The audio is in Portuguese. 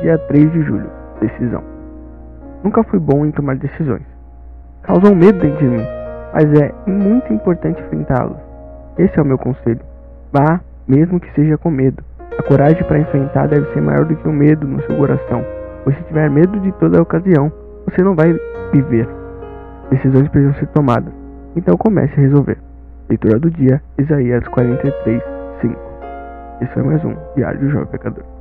Dia 3 de julho. Decisão. Nunca fui bom em tomar decisões. Causam medo dentro de mim, mas é muito importante enfrentá-los. Esse é o meu conselho. Vá, mesmo que seja com medo. A coragem para enfrentar deve ser maior do que o medo no seu coração. Pois se tiver medo de toda ocasião, você não vai viver. Decisões precisam ser tomadas. Então comece a resolver. Leitura do dia, Isaías 43, 5. Esse foi mais um Diário do Jovem Pecador.